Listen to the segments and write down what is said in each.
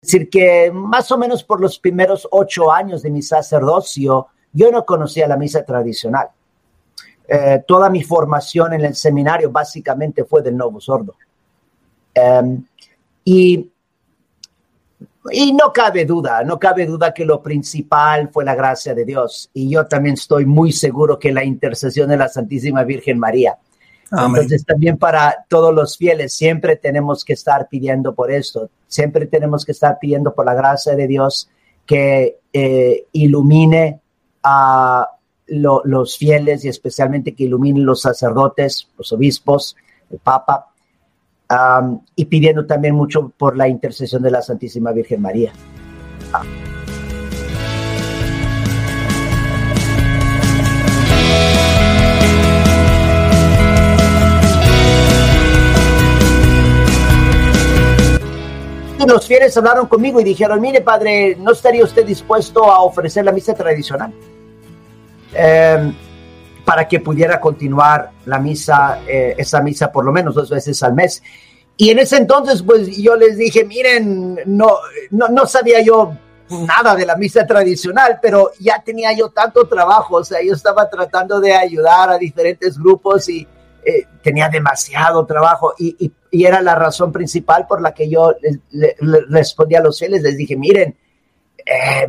decir que más o menos por los primeros ocho años de mi sacerdocio, yo no conocía la misa tradicional. Eh, toda mi formación en el seminario básicamente fue del Novo Sordo. Em, y, y no cabe duda, no cabe duda que lo principal fue la gracia de Dios. Y yo también estoy muy seguro que la intercesión de la Santísima Virgen María. Entonces también para todos los fieles siempre tenemos que estar pidiendo por esto, siempre tenemos que estar pidiendo por la gracia de Dios que eh, ilumine a los fieles y especialmente que ilumine los sacerdotes, los obispos, el Papa, y pidiendo también mucho por la intercesión de la Santísima Virgen María. Los fieles hablaron conmigo y dijeron, mire padre, ¿no estaría usted dispuesto a ofrecer la misa tradicional? Em, para que pudiera continuar la misa, eh, esa misa por lo menos dos veces al mes. Y en ese entonces, pues yo les dije, miren, no, no, no sabía yo nada de la misa tradicional, pero ya tenía yo tanto trabajo, o sea, yo estaba tratando de ayudar a diferentes grupos y eh, tenía demasiado trabajo y, era la razón principal por la que yo le, respondí a los fieles, les dije, miren, eh,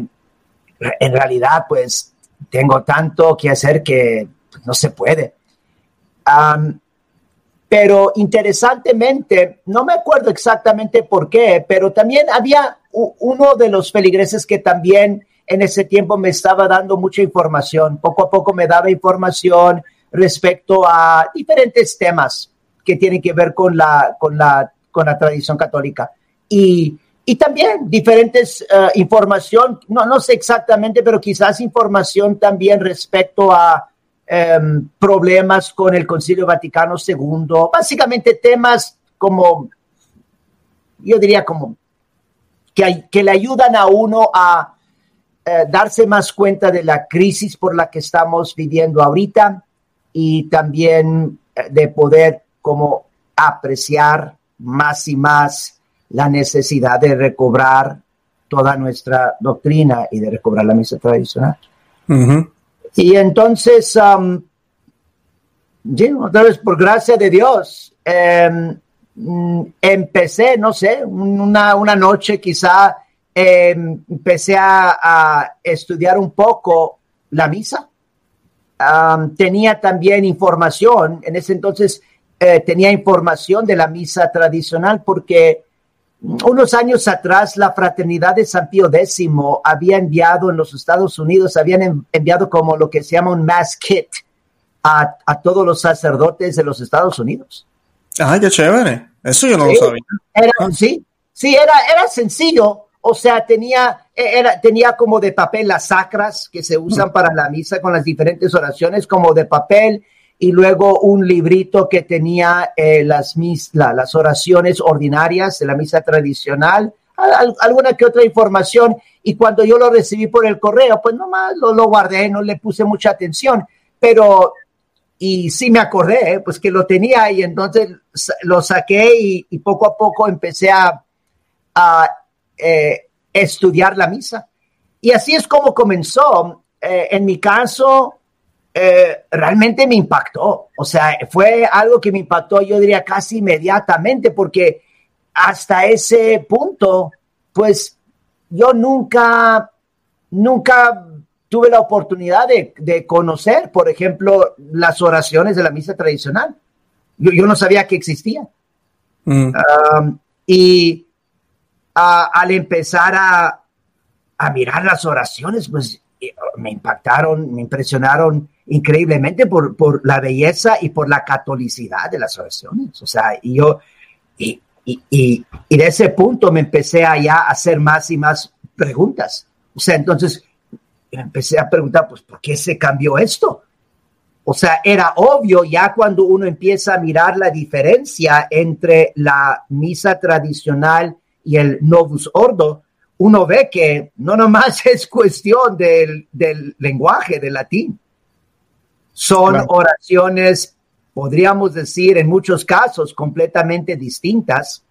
en realidad pues tengo tanto que hacer que no se puede. pero interesantemente, no me acuerdo exactamente por qué, pero también había uno de los feligreses que también en ese tiempo me estaba dando mucha información. Poco a poco me daba información, respecto a diferentes temas que tienen que ver con la, con la, con la tradición católica. Y, y también diferentes uh, información, no, no sé exactamente, pero quizás información también respecto a um, problemas con el Concilio Vaticano II, básicamente temas como, yo diría como, que, que le ayudan a uno a uh, darse más cuenta de la crisis por la que estamos viviendo ahorita y también eh, de poder como apreciar más y más la necesidad de recobrar toda nuestra doctrina y de recobrar la misa tradicional. Y entonces, um, otra vez por gracia de Dios, em, empecé, no sé, una, una noche quizá em, empecé a, a, estudiar un poco la misa. Tenía también información, en ese entonces eh, tenía información de la misa tradicional porque unos años atrás la fraternidad de San Pío X había enviado en los Estados Unidos, habían enviado como lo que se llama un mass kit a, todos los sacerdotes de los Estados Unidos. Ah, qué chévere. Eso yo no lo sabía. Era, sí, sí, era, era sencillo. O sea, tenía, e, era, tenía como de papel las sacras que se usan para la misa con las diferentes oraciones, como de papel, y luego un librito que tenía eh, las, mis, las oraciones ordinarias de la misa tradicional, alguna que otra información. Y cuando yo lo recibí por el correo, pues nomás lo, lo guardé, no le puse mucha atención, pero y sí me acordé, pues que lo tenía y entonces lo saqué y, poco a poco empecé a, eh, estudiar la misa. Y así es como comenzó. Eh, en mi caso, eh, realmente me impactó. O sea, fue algo que me impactó, yo diría, casi inmediatamente, porque hasta ese punto, pues yo nunca, nunca tuve la oportunidad de, conocer, por ejemplo, las oraciones de la misa tradicional. Yo, no sabía que existían. Mm. y al empezar a, mirar las oraciones, pues me impactaron, me impresionaron increíblemente por, por, la belleza y por la catolicidad de las oraciones. O sea, y yo, y, y, y, de ese punto me empecé a ya hacer más y más preguntas. O sea, entonces empecé a preguntar, pues, ¿por qué se cambió esto? O sea, era obvio ya cuando uno empieza a mirar la diferencia entre la misa tradicional y el Novus Ordo, uno ve que no nomás es cuestión del, lenguaje, del latín. Son oraciones, podríamos decir, en muchos casos completamente distintas.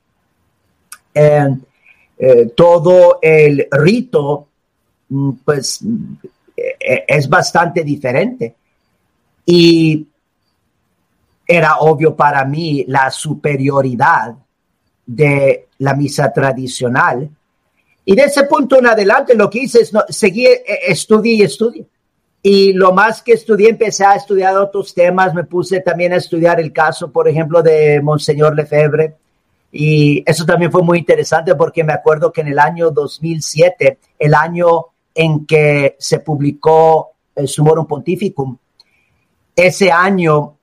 eh, todo el rito, mm, pues eh, es bastante diferente. Y era obvio para mí la superioridad de la misa tradicional. Y de ese punto en adelante lo que hice es no, seguí, estudié y estudié. Y lo más que estudié, empecé a estudiar otros temas, me puse también a estudiar el caso, por ejemplo, de Monseñor Lefebvre. Y eso también fue muy interesante porque me acuerdo que en el año 2007, el año en que se publicó el Sumorum Pontificum, ese año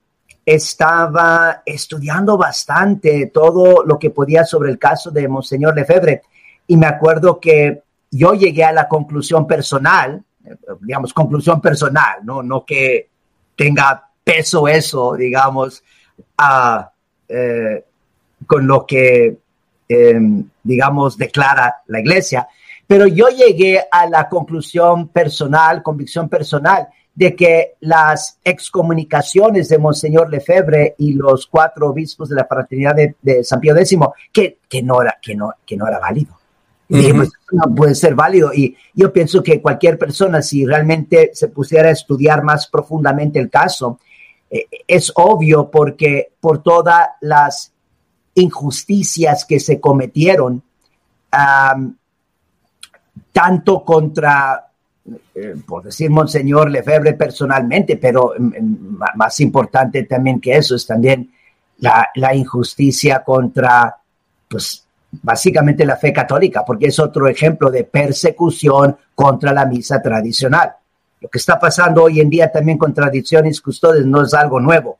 estaba estudiando bastante todo lo que podía sobre el caso de Monseñor Lefebvre. Y me acuerdo que yo llegué a la conclusión personal, digamos, conclusión personal, no, no que tenga peso eso, digamos, eh, con lo que, em, digamos, declara la iglesia. Pero yo llegué a la conclusión personal, convicción personal, de que las excomunicaciones de Monseñor Lefebvre y los cuatro obispos de la fraternidad de, San Pío X, que, que, no era, que, no, que no era válido. Pues, no puede ser válido. Y yo pienso que cualquier persona, si realmente se pusiera a estudiar más profundamente el caso, eh, es obvio porque por todas las injusticias que se cometieron, tanto contra, eh, por decir Monseñor Lefebvre personalmente, pero mm, mm, más importante también que eso es también la, la injusticia contra, pues, básicamente la fe católica, porque es otro ejemplo de persecución contra la misa tradicional. Lo que está pasando hoy en día también con tradiciones custodes no es algo nuevo.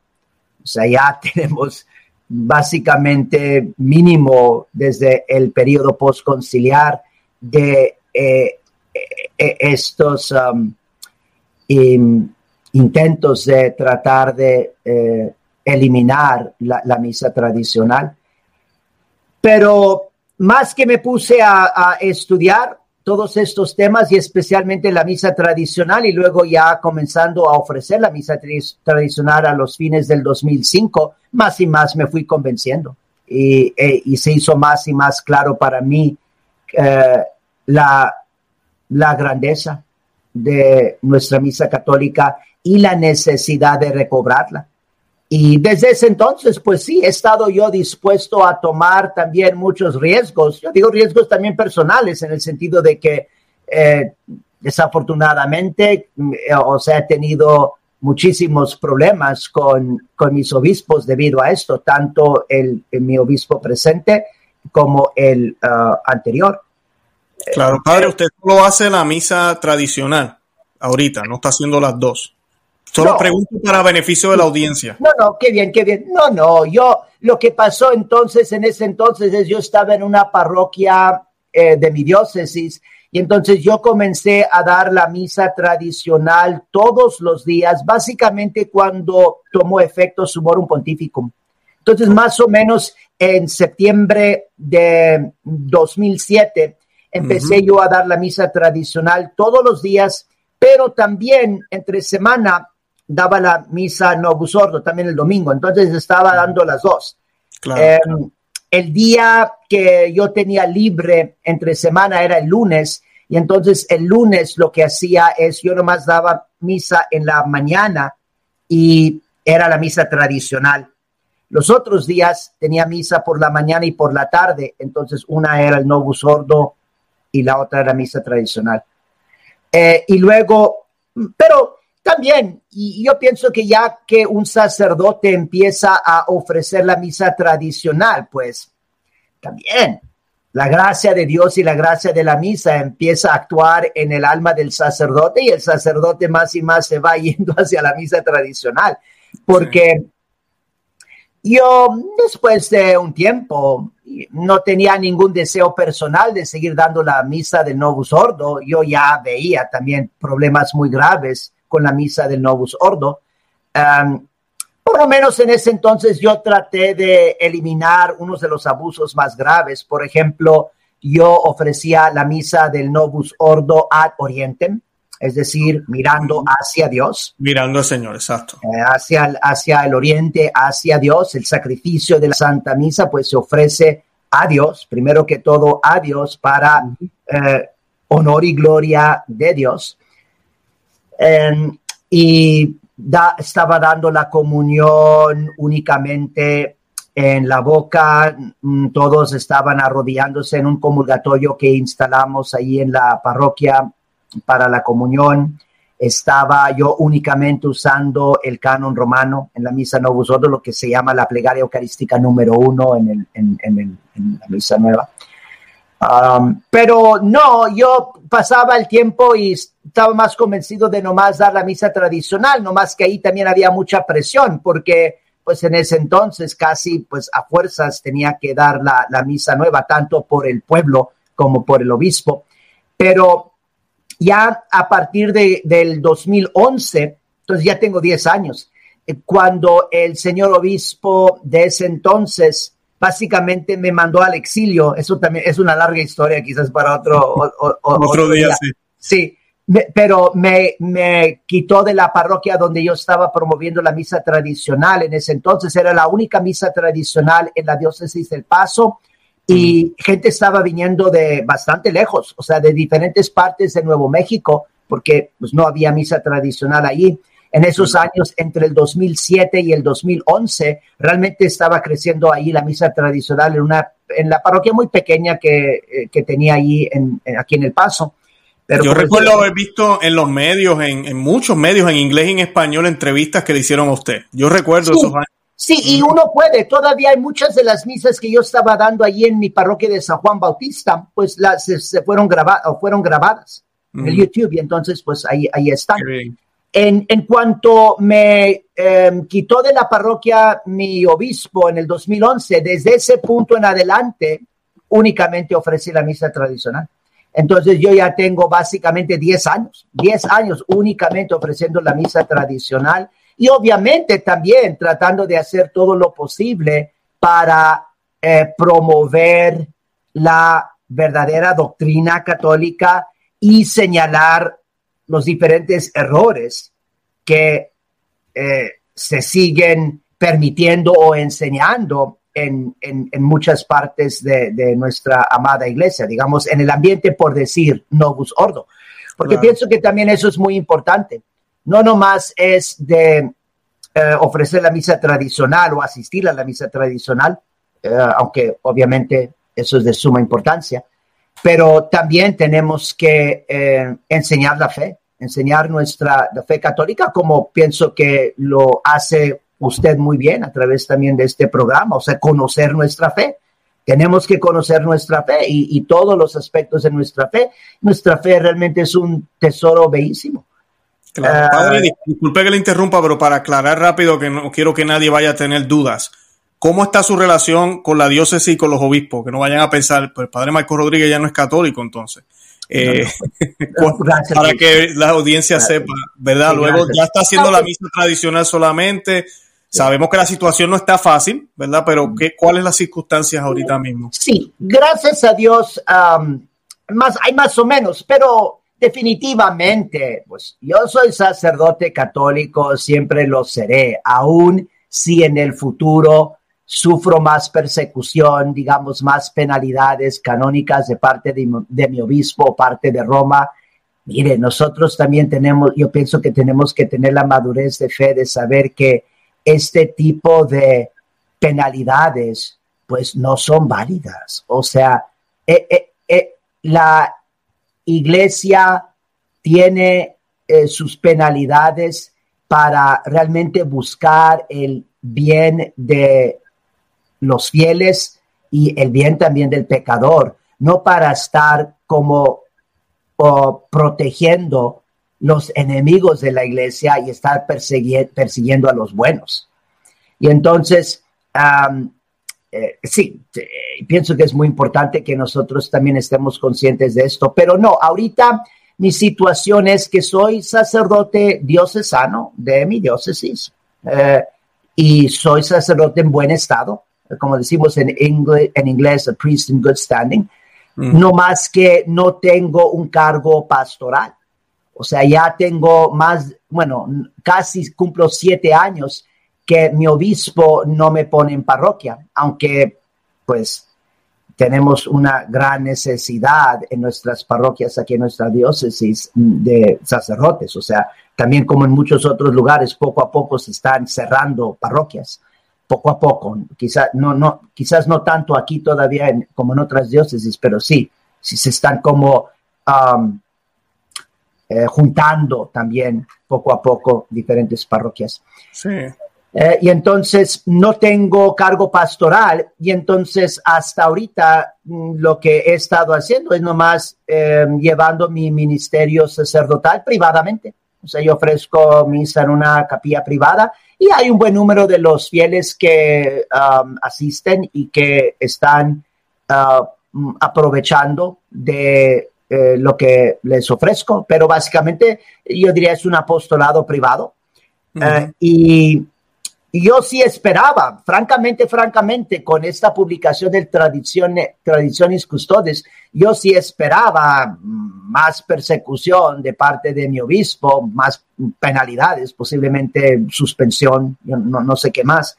O sea, ya tenemos básicamente mínimo desde el periodo postconciliar de eh, eh, estos um, intentos de tratar de eh, eliminar la misa tradicional pero más que me puse a, estudiar todos estos temas y especialmente la misa tradicional y luego ya comenzando a ofrecer la misa tradicional a los fines del 2005, más y más me fui convenciendo y, e, se hizo más y más claro para mí eh, la, la grandeza de nuestra misa católica y la necesidad de recobrarla. Y desde ese entonces, pues sí, he estado yo dispuesto a tomar también muchos riesgos. Yo digo riesgos también personales en el sentido de que eh, desafortunadamente, eh, o sea, he tenido muchísimos problemas con, con, mis obispos debido a esto, tanto el, mi obispo presente como el uh, anterior. Claro, padre, usted solo hace la misa tradicional ahorita, no está haciendo las dos. Solo pregunto para beneficio de la audiencia. No, no, qué bien, qué bien. No, no, yo lo que pasó entonces, en ese entonces, es yo estaba en una parroquia eh, de mi diócesis y entonces yo comencé a dar la misa tradicional todos los días, básicamente cuando tomó efecto Sumorum Pontificum. Entonces, más o menos en septiembre de 2007, empecé yo a dar la misa tradicional todos los días, pero también entre semana daba la misa Novus Ordo también el domingo, entonces estaba dando las dos. Em, el día que yo tenía libre entre semana era el lunes, y entonces el lunes lo que hacía es yo nomás daba misa en la mañana y era la misa tradicional. Los otros días tenía misa por la mañana y por la tarde, entonces una era el Novus Ordo y la otra era misa tradicional. Eh, y luego, pero también, y yo pienso que ya que un sacerdote empieza a ofrecer la misa tradicional, pues también la gracia de Dios y la gracia de la misa empieza a actuar en el alma del sacerdote y el sacerdote más y más se va yendo hacia la misa tradicional. Porque yo después de un tiempo no tenía ningún deseo personal de seguir dando la misa del Novus Ordo. Yo ya veía también problemas muy graves con la misa del Novus Ordo. por lo menos en ese entonces yo traté de eliminar unos de los abusos más graves. Por ejemplo, yo ofrecía la misa del Novus Ordo ad Orientem, es decir, mirando hacia Dios. Mirando al Señor, exacto. Eh, hacia, hacia el oriente, hacia Dios. El sacrificio de la Santa Misa pues se ofrece a Dios, primero que todo a Dios para eh, honor y gloria de Dios. Y estaba dando la comunión únicamente en la boca, mm, todos estaban arrodillándose en un comulgatorio que instalamos ahí en la parroquia para la comunión. Estaba yo únicamente usando el canon romano en la misa Novus Ordo, lo que se llama la plegaria eucarística número uno en, el, en, en, en la misa nueva. Um, pero no, yo pasaba el tiempo y estaba más convencido de nomás dar la misa tradicional, nomás que ahí también había mucha presión, porque pues en ese entonces casi pues a fuerzas tenía que dar la, la misa nueva, tanto por el pueblo como por el obispo. Pero ya a partir de, del 2011, entonces ya tengo 10 años, eh, cuando el señor obispo de ese entonces básicamente me mandó al exilio, eso también es una larga historia quizás para otro, otro, día, día, sí. Sí, pero me, me, quitó de la parroquia donde yo estaba promoviendo la misa tradicional. En ese entonces era la única misa tradicional en la diócesis del Paso y mm. gente estaba viniendo de bastante lejos, o sea, de diferentes partes de Nuevo México, porque pues, no había misa tradicional allí. En esos años, entre el 2007 y el 2011, realmente estaba creciendo ahí la misa tradicional en, una, en la parroquia muy pequeña que, eh, que tenía ahí en, aquí en El Paso. Yo recuerdo haber visto en los medios, en, muchos medios, en inglés y en español, entrevistas que le hicieron a usted. Yo recuerdo esos años. Sí, y uno puede. Todavía hay muchas de las misas que yo estaba dando allí en mi parroquia de San Juan Bautista, pues las se, fueron grabadas o fueron grabadas en el YouTube y entonces pues ahí, ahí están. En, cuanto me em, quitó de la parroquia mi obispo en el 2011, desde ese punto en adelante únicamente ofrecí la misa tradicional. Entonces yo ya tengo básicamente 10 años, 10 años únicamente ofreciendo la misa tradicional y obviamente también tratando de hacer todo lo posible para eh, promover la verdadera doctrina católica y señalar los diferentes errores que eh, se siguen permitiendo o enseñando en, en, muchas partes de, nuestra amada iglesia, digamos, en el ambiente, por decir, novus ordo. Porque pienso que también eso es muy importante. No nomás es de eh, ofrecer la misa tradicional o asistir a la misa tradicional, eh, aunque obviamente eso es de suma importancia, pero también tenemos que eh, enseñar la fe, enseñar nuestra fe católica, como pienso que lo hace usted muy bien a través también de este programa, o sea, conocer nuestra fe. Tenemos que conocer nuestra fe y, todos los aspectos de nuestra fe. Nuestra fe realmente es un tesoro bellísimo. Claro. Padre, disculpe que le interrumpa, pero para aclarar rápido que no quiero que nadie vaya a tener dudas. ¿Cómo está su relación con la diócesis y con los obispos? Que no vayan a pensar, pues el padre Marco Rodríguez ya no es católico entonces. Eh, para que la audiencia sepa, ¿verdad? Luego ya está haciendo la misa tradicional solamente, Sabemos que la situación no está fácil, ¿verdad? Pero ¿qué, ¿cuáles las circunstancias ahorita mismo? Sí, gracias a Dios, más, hay más o menos, pero definitivamente, pues yo soy sacerdote católico, siempre lo seré, aún si en el futuro sufro más persecución, digamos, más penalidades canónicas de parte de, mi obispo, parte de Roma. Mire, nosotros también tenemos, yo pienso que tenemos que tener la madurez de fe de saber que este tipo de penalidades pues no son válidas. O sea, eh, eh, eh, la iglesia tiene sus penalidades para realmente buscar el bien de los fieles y el bien también del pecador, no para estar como protegiendo los enemigos de la iglesia y estar persiguiendo a los buenos. Y entonces, eh, sí, pienso que es muy importante que nosotros también estemos conscientes de esto, pero no, ahorita mi situación es que soy sacerdote diocesano de mi diócesis eh, y soy sacerdote en buen estado, como decimos en, en inglés, a priest in good standing, mm. no más que no tengo un cargo pastoral. O sea, ya tengo más, bueno, casi cumplo siete años que mi obispo no me pone en parroquia, aunque pues tenemos una gran necesidad en nuestras parroquias, aquí en nuestra diócesis, de sacerdotes. O sea, también como en muchos otros lugares, poco a poco se están cerrando parroquias, poco a poco. Quizás no, no, quizás no tanto aquí todavía como en otras diócesis, pero sí, sí se están como um, eh, juntando también poco a poco diferentes parroquias. Sí. Eh, y entonces no tengo cargo pastoral y entonces hasta ahorita mm, lo que he estado haciendo es nomás eh, llevando mi ministerio sacerdotal privadamente. O sea, yo ofrezco misa en una capilla privada y hay un buen número de los fieles que um, asisten y que están uh, aprovechando de eh, lo que les ofrezco, pero básicamente yo diría es un apostolado privado. y y yo sí esperaba, francamente, francamente, con esta publicación del Tradiciones Custodes, yo sí esperaba más persecución de parte de mi obispo, más penalidades, posiblemente suspensión, no, no sé qué más.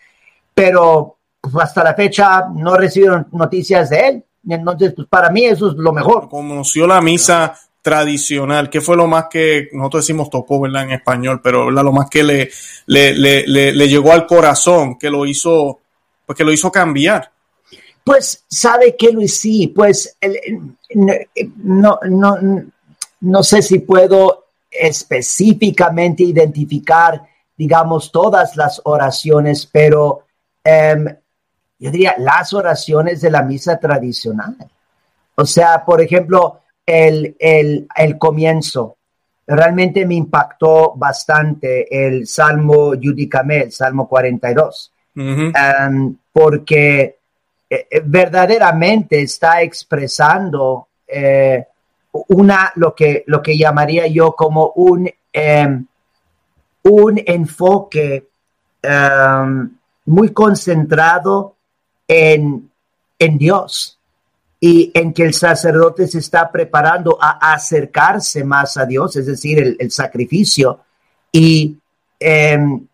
Pero pues, hasta la fecha no recibieron noticias de él. Entonces, pues para mí eso es lo mejor. Conoció la misa tradicional? ¿Qué fue lo más que nosotros decimos tocó, ¿verdad? En español, pero lo más que le, le, le, llegó al corazón, que lo hizo, pues lo hizo cambiar? Pues, ¿sabe qué, Luis? Sí, pues no, no, no sé si puedo específicamente identificar, digamos, todas las oraciones, pero em, yo diría las oraciones de la misa tradicional. O sea, por ejemplo, el, el, el comienzo. Realmente me impactó bastante el Salmo Yudicame, el Salmo 42, um, porque eh, eh, verdaderamente está expresando eh, una, lo que, lo que llamaría yo como un, em, un enfoque em, muy concentrado en, en Dios y en que el sacerdote se está preparando a acercarse más a Dios, es decir, el, sacrificio y em,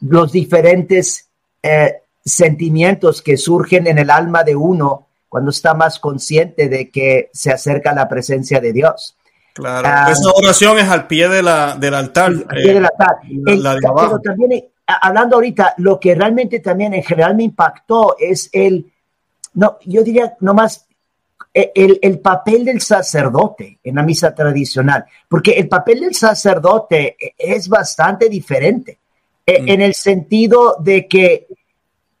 los diferentes eh, sentimientos que surgen en el alma de uno cuando está más consciente de que se acerca a la presencia de Dios. Claro, ah, esa oración es al pie de la, del altar. Al pie del altar. pero también, eh, hablando ahorita, lo que realmente también en general me impactó es el no, yo diría nomás e, el, el, papel del sacerdote en la misa tradicional, porque el papel del sacerdote es bastante diferente, e, mm. en el sentido de que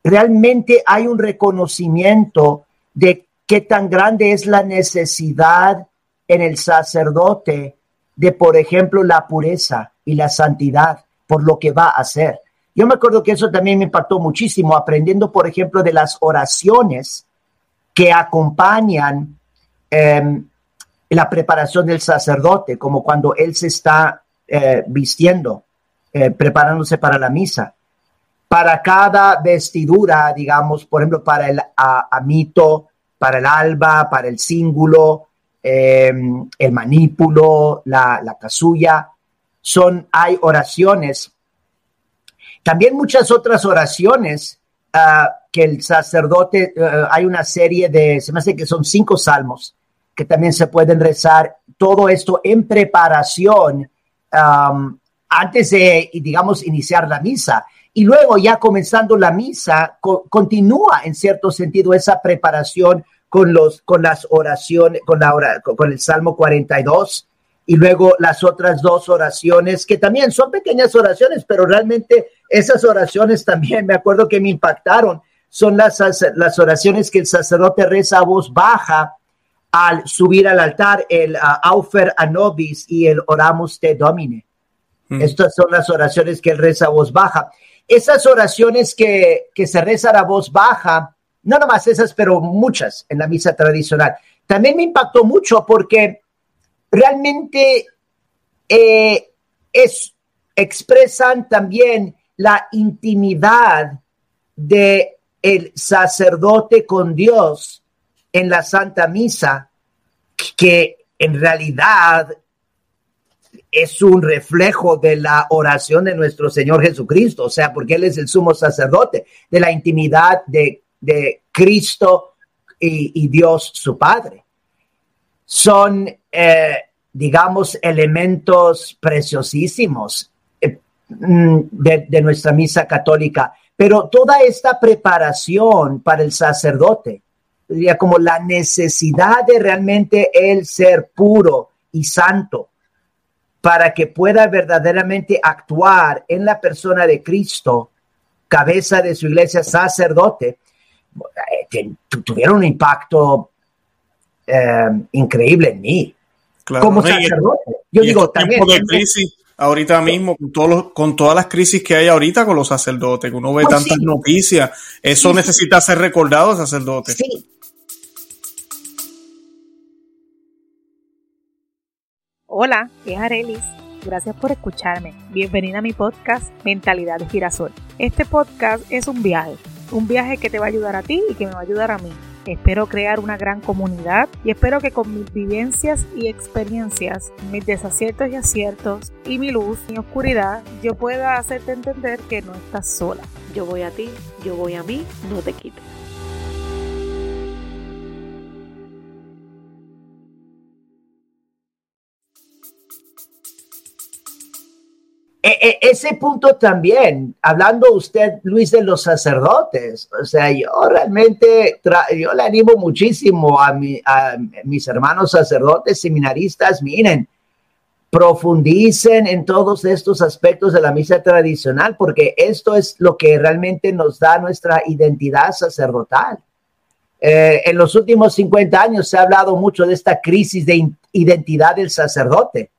realmente hay un reconocimiento de qué tan grande es la necesidad en el sacerdote de, por ejemplo, la pureza y la santidad por lo que va a hacer. Yo me acuerdo que eso también me impactó muchísimo, aprendiendo, por ejemplo, de las oraciones que acompañan em, la preparación del sacerdote, como cuando él se está eh, vistiendo, eh, preparándose para la misa. Para cada vestidura, digamos, por ejemplo, para el amito, para el alba, para el cíngulo, em, el manípulo, la, la casulla, son, hay oraciones. También muchas otras oraciones Ah, que el sacerdote, eh, hay una serie de, se me hace que son cinco salmos que también se pueden rezar, todo esto en preparación antes de, digamos, iniciar la misa. Y luego ya comenzando la misa, continúa en cierto sentido esa preparación con, los, con las oraciones, con, la con el Salmo 42 y luego las otras dos oraciones que también son pequeñas oraciones, pero realmente esas oraciones también me acuerdo que me impactaron. Son las, las oraciones que el sacerdote reza a voz baja al subir al altar, el uh, Aufer Anobis y el Oramus Te Domine. Mm. Estas son las oraciones que él reza a voz baja. Esas oraciones que, que se rezan a voz baja, no nomás esas, pero muchas en la misa tradicional. También me impactó mucho porque realmente eh, es, expresan también la intimidad de el sacerdote con Dios en la Santa Misa, que en realidad es un reflejo de la oración de nuestro Señor Jesucristo, o sea, porque Él es el sumo sacerdote, de la intimidad de, de Cristo y, Dios su Padre. Son, eh, digamos, elementos preciosísimos mm, de, nuestra misa católica, pero toda esta preparación para el sacerdote, diría como la necesidad de realmente él ser puro y santo para que pueda verdaderamente actuar en la persona de Cristo, cabeza de su iglesia, sacerdote, eh, tuvieron un impacto eh, increíble en mí. Como sacerdote. Yo digo, también. Ahorita mismo, con, todos con todas las crisis que hay ahorita con los sacerdotes, que uno ve tantas noticias, eso necesita ser recordado, sacerdote. Sí. Hola, es Arelis. Gracias por escucharme. Bienvenida a mi podcast Mentalidad de Girasol. Este podcast es un viaje un viaje que te va a ayudar a ti y que me va a ayudar a mí. Espero crear una gran comunidad y espero que con mis vivencias y experiencias, mis desaciertos y aciertos y mi luz y oscuridad, yo pueda hacerte entender que no estás sola. Yo voy a ti, yo voy a mí, no te quites. E, e, ese punto también, hablando usted, Luis, de los sacerdotes, o sea, yo realmente, yo le animo muchísimo a, mis hermanos sacerdotes, seminaristas, miren, profundicen en todos estos aspectos de la misa tradicional, porque esto es lo que realmente nos da nuestra identidad sacerdotal. Eh, en los últimos 50 años se ha hablado mucho de esta crisis de identidad del sacerdote.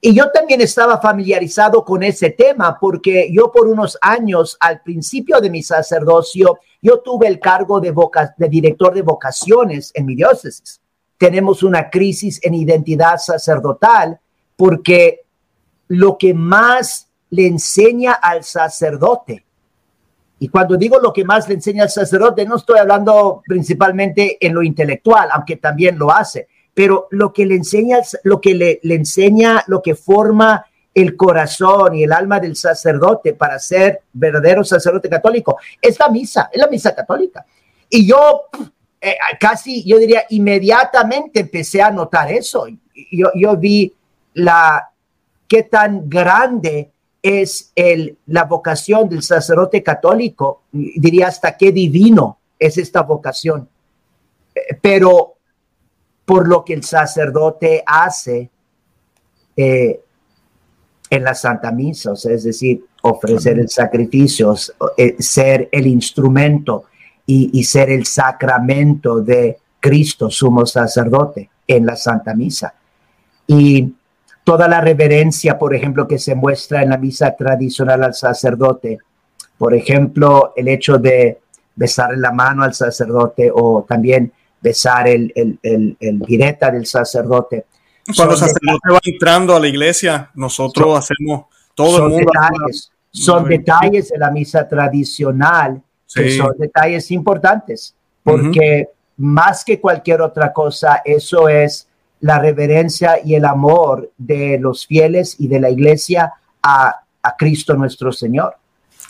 Y yo también estaba familiarizado con ese tema porque yo por unos años, al principio de mi sacerdocio, yo tuve el cargo de, de director de vocaciones en mi diócesis. Tenemos una crisis en identidad sacerdotal porque lo que más le enseña al sacerdote, y cuando digo lo que más le enseña al sacerdote, no estoy hablando principalmente en lo intelectual, aunque también lo hace, pero lo que le enseña, lo que le, enseña, lo que forma el corazón y el alma del sacerdote para ser verdadero sacerdote católico es la misa, es la misa católica. Y yo eh, casi, yo diría, inmediatamente empecé a notar eso. Yo, yo vi la, qué tan grande es el, la vocación del sacerdote católico, diría hasta qué divino es esta vocación. Eh, pero por lo que el sacerdote hace eh, en la Santa Misa, es decir, ofrecer el sacrificio, eh, ser el instrumento y, ser el sacramento de Cristo, sumo sacerdote, en la Santa Misa. Y toda la reverencia, por ejemplo, que se muestra en la misa tradicional al sacerdote, por ejemplo, el hecho de besarle la mano al sacerdote o también besar el, el, el, el del sacerdote. Cuando el sacerdote va entrando a la iglesia, nosotros hacemos todo el mundo. Detalles, son detalles de la misa tradicional que son detalles importantes, porque más que cualquier otra cosa, eso es la reverencia y el amor de los fieles y de la iglesia a, a Cristo nuestro Señor.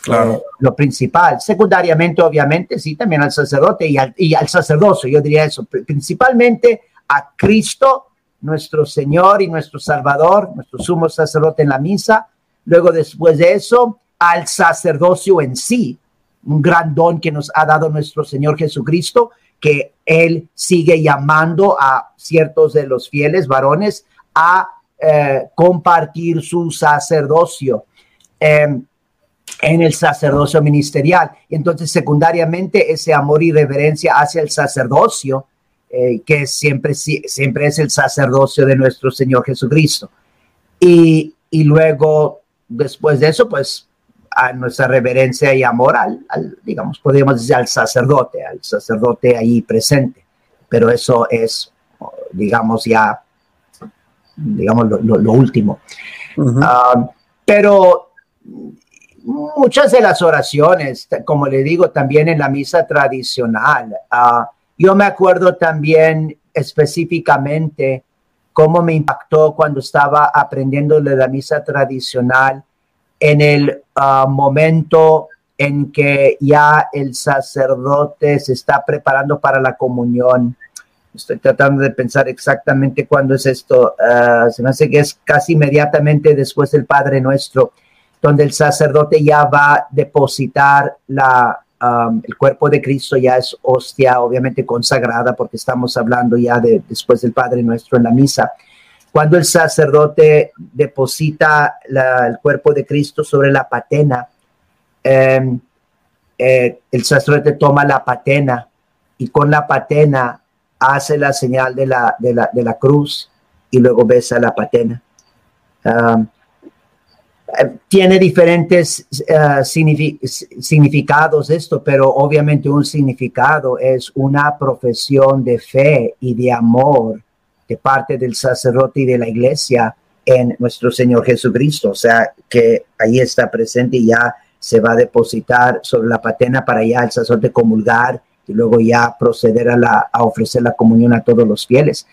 Claro. Eh, lo principal. Secundariamente, obviamente, sí, también al sacerdote y al, sacerdocio, yo diría eso, principalmente a Cristo, nuestro Señor y nuestro Salvador, nuestro sumo sacerdote en la misa. Luego, después de eso, al sacerdocio en sí, un gran don que nos ha dado nuestro Señor Jesucristo, que Él sigue llamando a ciertos de los fieles varones a eh, compartir su sacerdocio. Eh, en el sacerdocio ministerial. Entonces, secundariamente, ese amor y reverencia hacia el sacerdocio, eh, que siempre, siempre es el sacerdocio de nuestro Señor Jesucristo. Y, y luego, después de eso, pues, a nuestra reverencia y amor al, digamos, podríamos decir al sacerdote, al sacerdote ahí presente. Pero eso es, digamos, ya, digamos, lo, último. Ah, pero muchas de las oraciones, como le digo, también en la misa tradicional. Ah, yo me acuerdo también específicamente cómo me impactó cuando estaba aprendiendo de la misa tradicional en el ah, momento en que ya el sacerdote se está preparando para la comunión. Estoy tratando de pensar exactamente cuándo es esto. Ah, se me hace que es casi inmediatamente después del Padre Nuestro, donde el sacerdote ya va a depositar la, el cuerpo de Cristo, ya es hostia, obviamente consagrada, porque estamos hablando ya de después del Padre Nuestro en la misa. Cuando el sacerdote deposita el cuerpo de Cristo sobre la patena, Em, eh, el sacerdote toma la patena y con la patena hace la señal de la, de la, cruz y luego besa la patena. Um, tiene diferentes uh, significados esto, pero obviamente un significado es una profesión de fe y de amor de parte del sacerdote y de la iglesia en nuestro Señor Jesucristo. O sea, que ahí está presente ya se va a depositar sobre la patena para ya el sacerdote comulgar y luego ya proceder a, la, a ofrecer la comunión a todos los fieles.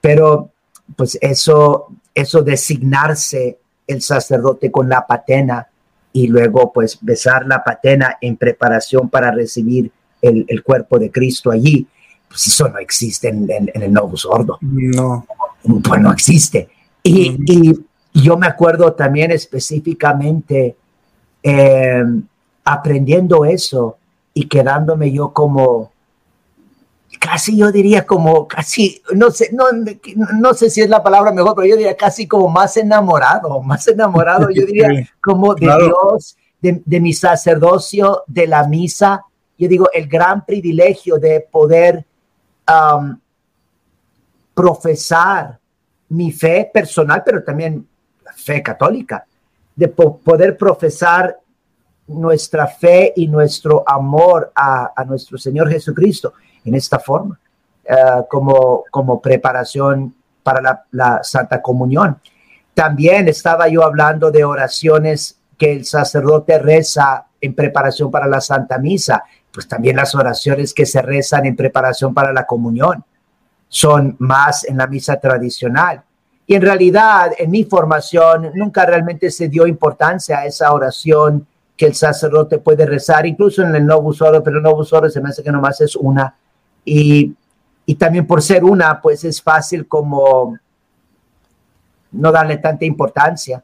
Pero pues eso, eso designarse el sacerdote con la patena y luego pues besar la patena en preparación para recibir el, el cuerpo de Cristo allí, pues eso no existe en, en, el Nuevo Sordo. No. Pues no existe. Y, y yo me acuerdo también específicamente eh, aprendiendo eso y quedándome yo como, casi yo diría como, casi, no sé, no, no sé si es la palabra mejor, pero yo diría casi como más enamorado, más enamorado, yo diría como de Dios, de, mi sacerdocio, de la misa. Yo digo, el gran privilegio de poder um, profesar mi fe personal, pero también la fe católica de poder profesar nuestra fe y nuestro amor a, nuestro Señor Jesucristo en esta forma, eh, como, como preparación para la, la, Santa Comunión. También estaba yo hablando de oraciones que el sacerdote reza en preparación para la Santa Misa, pues también las oraciones que se rezan en preparación para la comunión son más en la misa tradicional. Y en realidad, en mi formación, nunca realmente se dio importancia a esa oración que el sacerdote puede rezar, incluso en el Novus Ordo, pero el Novus Ordo se me hace que nomás es una. Y, y también por ser una, pues es fácil como no darle tanta importancia.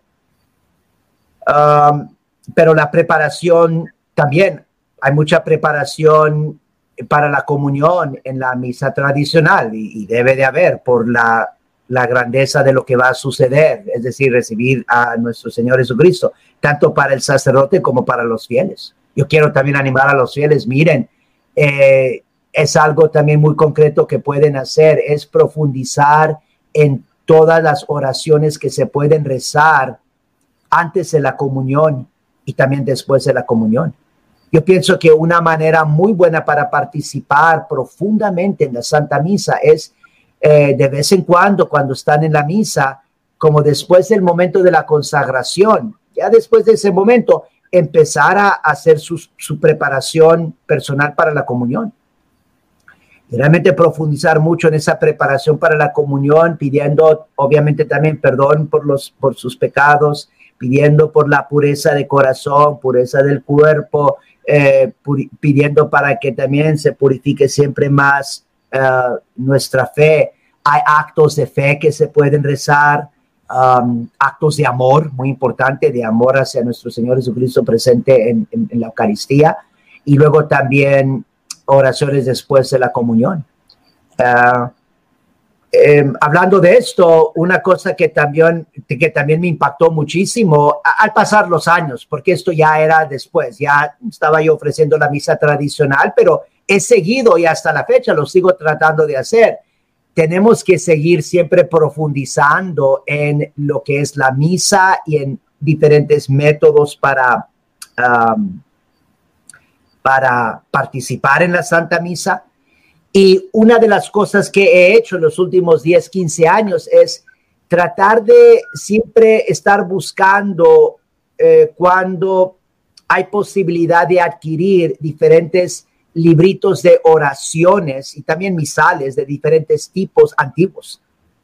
Um, pero la preparación también, hay mucha preparación para la comunión en la misa tradicional y debe de haber por la la grandeza de lo que va a suceder, es decir, recibir a nuestro Señor Jesucristo, tanto para el sacerdote como para los fieles. Yo quiero también animar a los fieles, miren, eh, es algo también muy concreto que pueden hacer, es profundizar en todas las oraciones que se pueden rezar antes de la comunión y también después de la comunión. Yo pienso que una manera muy buena para participar profundamente en la Santa Misa es eh, de vez en cuando, cuando están en la misa, como después del momento de la consagración, ya después de ese momento, empezar a hacer su, preparación personal para la comunión. Realmente profundizar mucho en esa preparación para la comunión, pidiendo obviamente también perdón por, los, por sus pecados, pidiendo por la pureza de corazón, pureza del cuerpo, eh, pidiendo para que también se purifique siempre más eh, nuestra fe. Hay actos de fe que se pueden rezar, um, actos de amor, muy importante, de amor hacia nuestro Señor Jesucristo presente en, la Eucaristía. Y luego también oraciones después de la comunión. Uh, em, hablando de esto, una cosa que también, que también me impactó muchísimo al pasar los años, porque esto ya era después, ya estaba yo ofreciendo la misa tradicional, pero he seguido y hasta la fecha lo sigo tratando de hacer. Tenemos que seguir siempre profundizando en lo que es la misa y en diferentes métodos para, para participar en la Santa Misa. Y una de las cosas que he hecho en los últimos 10, 15 años es tratar de siempre estar buscando eh, cuando hay posibilidad de adquirir diferentes libritos de oraciones y también misales de diferentes tipos antiguos.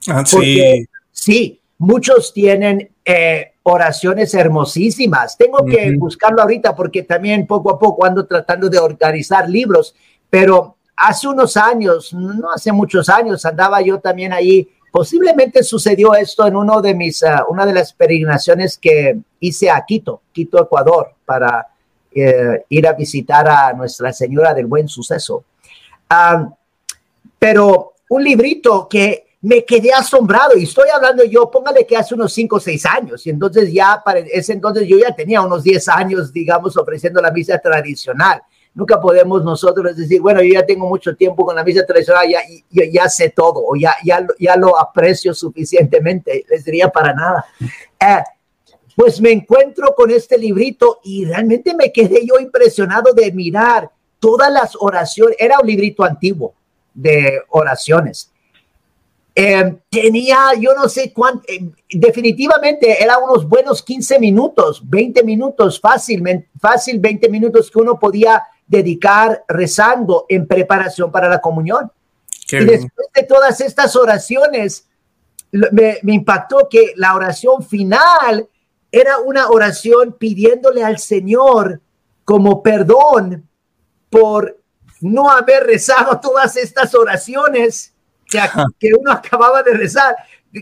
Ah, sí. sí, muchos tienen eh, oraciones hermosísimas. Tengo que buscarlo ahorita porque también poco a poco ando tratando de organizar libros, pero hace unos años, no hace muchos años, andaba yo también ahí. Posiblemente sucedió esto en uno de mis, ah, una de las peregrinaciones que hice a Quito, Quito, Ecuador, para eh, ir a visitar a Nuestra Señora del Buen Suceso. Ah, pero un librito que me quedé asombrado y estoy hablando yo, póngale que hace unos 5 o 6 años y entonces ya para ese entonces yo ya tenía unos 10 años, digamos, ofreciendo la misa tradicional nunca podemos nosotros decir, bueno, yo ya tengo mucho tiempo con la misa tradicional, ya, ya, ya sé todo, o ya, ya, ya lo aprecio suficientemente, les diría para nada. Eh, pues me encuentro con este librito y realmente me quedé yo impresionado de mirar todas las oraciones, era un librito antiguo de oraciones. Eh, tenía, yo no sé cuánto, eh, definitivamente era unos buenos 15 minutos, 20 minutos, fácil, fácil 20 minutos que uno podía dedicar rezando en preparación para la comunión. y después de todas estas oraciones, me, impactó que la oración final era una oración pidiéndole al Señor como perdón por no haber rezado todas estas oraciones que, que uno acababa de rezar,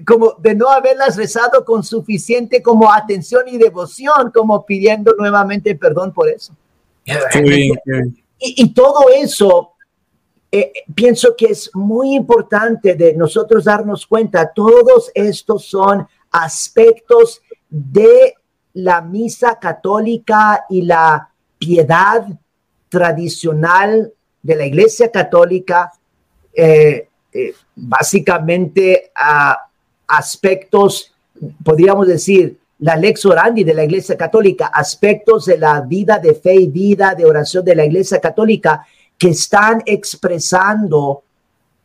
como de no haberlas rezado con suficiente como atención y devoción, como pidiendo nuevamente perdón por eso. Y, todo eso, eh, pienso que es muy importante de nosotros darnos cuenta, todos estos son aspectos de la misa católica y la piedad tradicional de la Iglesia Católica, eh, eh, básicamente a aspectos, podríamos decir, la lex orandi de la Iglesia Católica, aspectos de la vida de fe y vida de oración de la Iglesia Católica que están expresando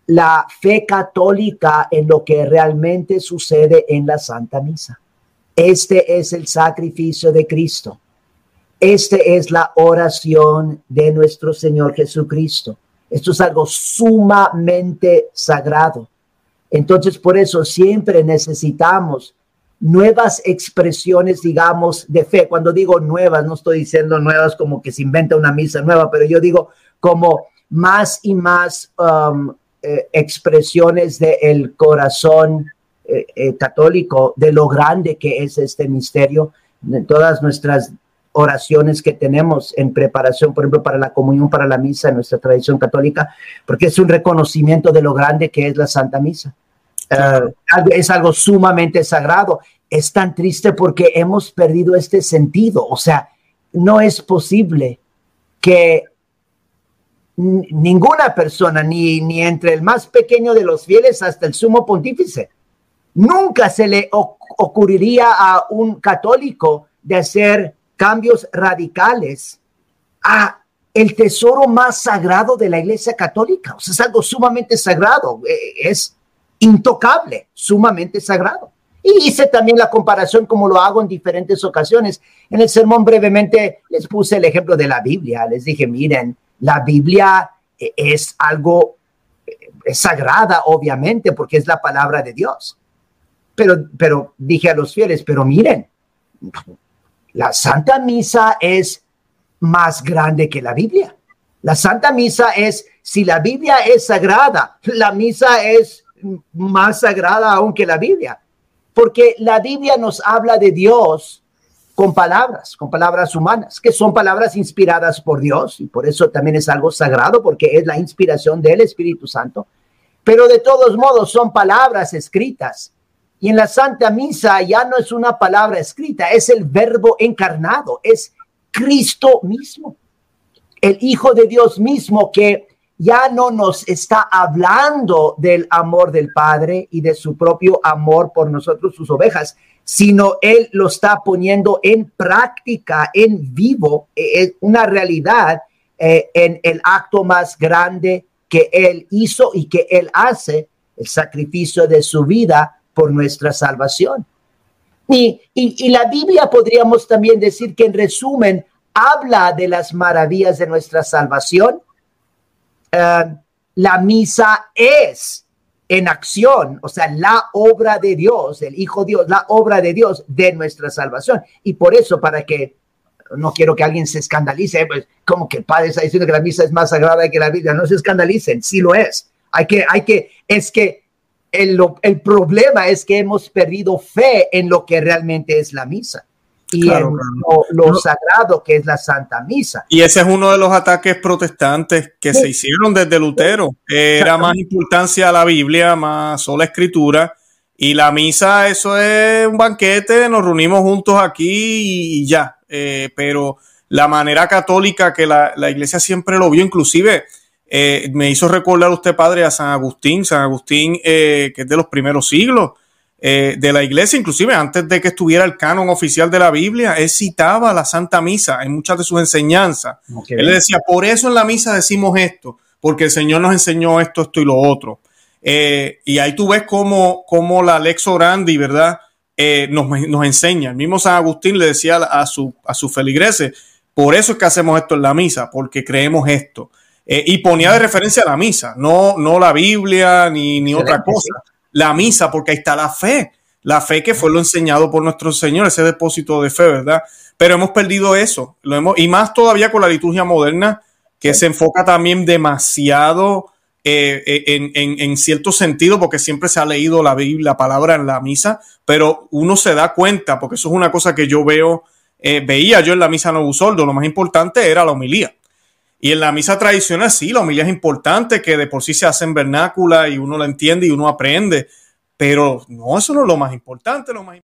la fe católica en lo que realmente sucede en la Santa Misa. Este es el sacrificio de Cristo. Este es la oración de nuestro Señor Jesucristo. Esto es algo sumamente sagrado. Entonces, por eso siempre necesitamos nuevas expresiones, digamos, de fe. Cuando digo nuevas, no estoy diciendo nuevas como que se inventa una misa nueva, pero yo digo como más y más um, eh, expresiones del corazón eh, eh, católico, de lo grande que es este misterio, de todas nuestras oraciones que tenemos en preparación, por ejemplo, para la comunión, para la misa, en nuestra tradición católica, porque es un reconocimiento de lo grande que es la Santa Misa. Eh, es algo sumamente sagrado. Es tan triste porque hemos perdido este sentido. O sea, no es posible que ninguna persona, ni, ni entre el más pequeño de los fieles hasta el sumo pontífice, nunca se le ocurriría a un católico de hacer cambios radicales a el tesoro más sagrado de la iglesia católica. O sea, es algo sumamente sagrado. Eh, es, intocable, sumamente sagrado. Y hice también la comparación como lo hago en diferentes ocasiones. En el sermón brevemente les puse el ejemplo de la Biblia. Les dije, miren, la Biblia eh, es algo eh, sagrada, obviamente, porque es la palabra de Dios. Pero, pero dije a los fieles, pero miren, la Santa Misa es más grande que la Biblia. La Santa Misa es, si la Biblia es sagrada, la misa es más sagrada aún que la Biblia, porque la Biblia nos habla de Dios con palabras, con palabras humanas, que son palabras inspiradas por Dios, y por eso también es algo sagrado, porque es la inspiración del Espíritu Santo, pero de todos modos son palabras escritas. Y en la Santa Misa ya no es una palabra escrita, es el verbo encarnado, es Cristo mismo, el Hijo de Dios mismo que ya no nos está hablando del amor del Padre y de su propio amor por nosotros, sus ovejas, sino Él lo está poniendo en práctica, en vivo, e, es una realidad eh, en el acto más grande que Él hizo y que Él hace, el sacrificio de su vida por nuestra salvación. Y, y la Biblia podríamos también decir que en resumen habla de las maravillas de nuestra salvación, eh, la misa es en acción, o sea, la obra de Dios, el Hijo Dios, la obra de Dios de nuestra salvación. Y por eso, para que no quiero que alguien se escandalice, pues como que el Padre está diciendo que la misa es más sagrada que la Biblia, no se escandalicen, sí lo es. Hay que, hay que, es que el, el problema es que hemos perdido fe en lo que realmente es la misa y en Lo, sagrado que es la Santa Misa. Y ese es uno de los ataques protestantes que se hicieron desde Lutero. Era más importancia a la Biblia, más sola escritura. Y la misa, eso es un banquete, nos reunimos juntos aquí y ya. Eh, pero la manera católica que la, iglesia siempre lo vio, inclusive eh, me hizo recordar usted, padre, a San Agustín, San Agustín, eh, que es de los primeros siglos eh, de la iglesia, inclusive antes de que estuviera el canon oficial de la Biblia, él citaba la Santa Misa en muchas de sus enseñanzas. Él decía, por eso en la misa decimos esto, porque el Señor nos enseñó esto, esto y lo otro. Y ahí tú ves cómo, cómo la Lex Orandi, ¿verdad? Nos, nos, enseña. El mismo San Agustín le decía a, su, a sus feligreses, por eso es que hacemos esto en la misa, porque creemos esto. Y ponía de referencia la misa, no, no la Biblia ni, ni otra cosa. La misa, porque ahí está la fe, la fe que fue lo enseñado por nuestro Señor, ese depósito de fe, ¿verdad? Pero hemos perdido eso, lo hemos, y más todavía con la liturgia moderna, que se enfoca también demasiado eh, eh, en, cierto sentido, porque siempre se ha leído la Biblia, la palabra en la misa, pero uno se da cuenta, porque eso es una cosa que yo veo, eh, veía yo en la misa no Soldo, lo más importante era la homilía. Y en la misa tradicional sí, la homilía es importante, que de por sí se hace en vernácula y uno la entiende y uno aprende, pero no, eso no es lo más importante, lo más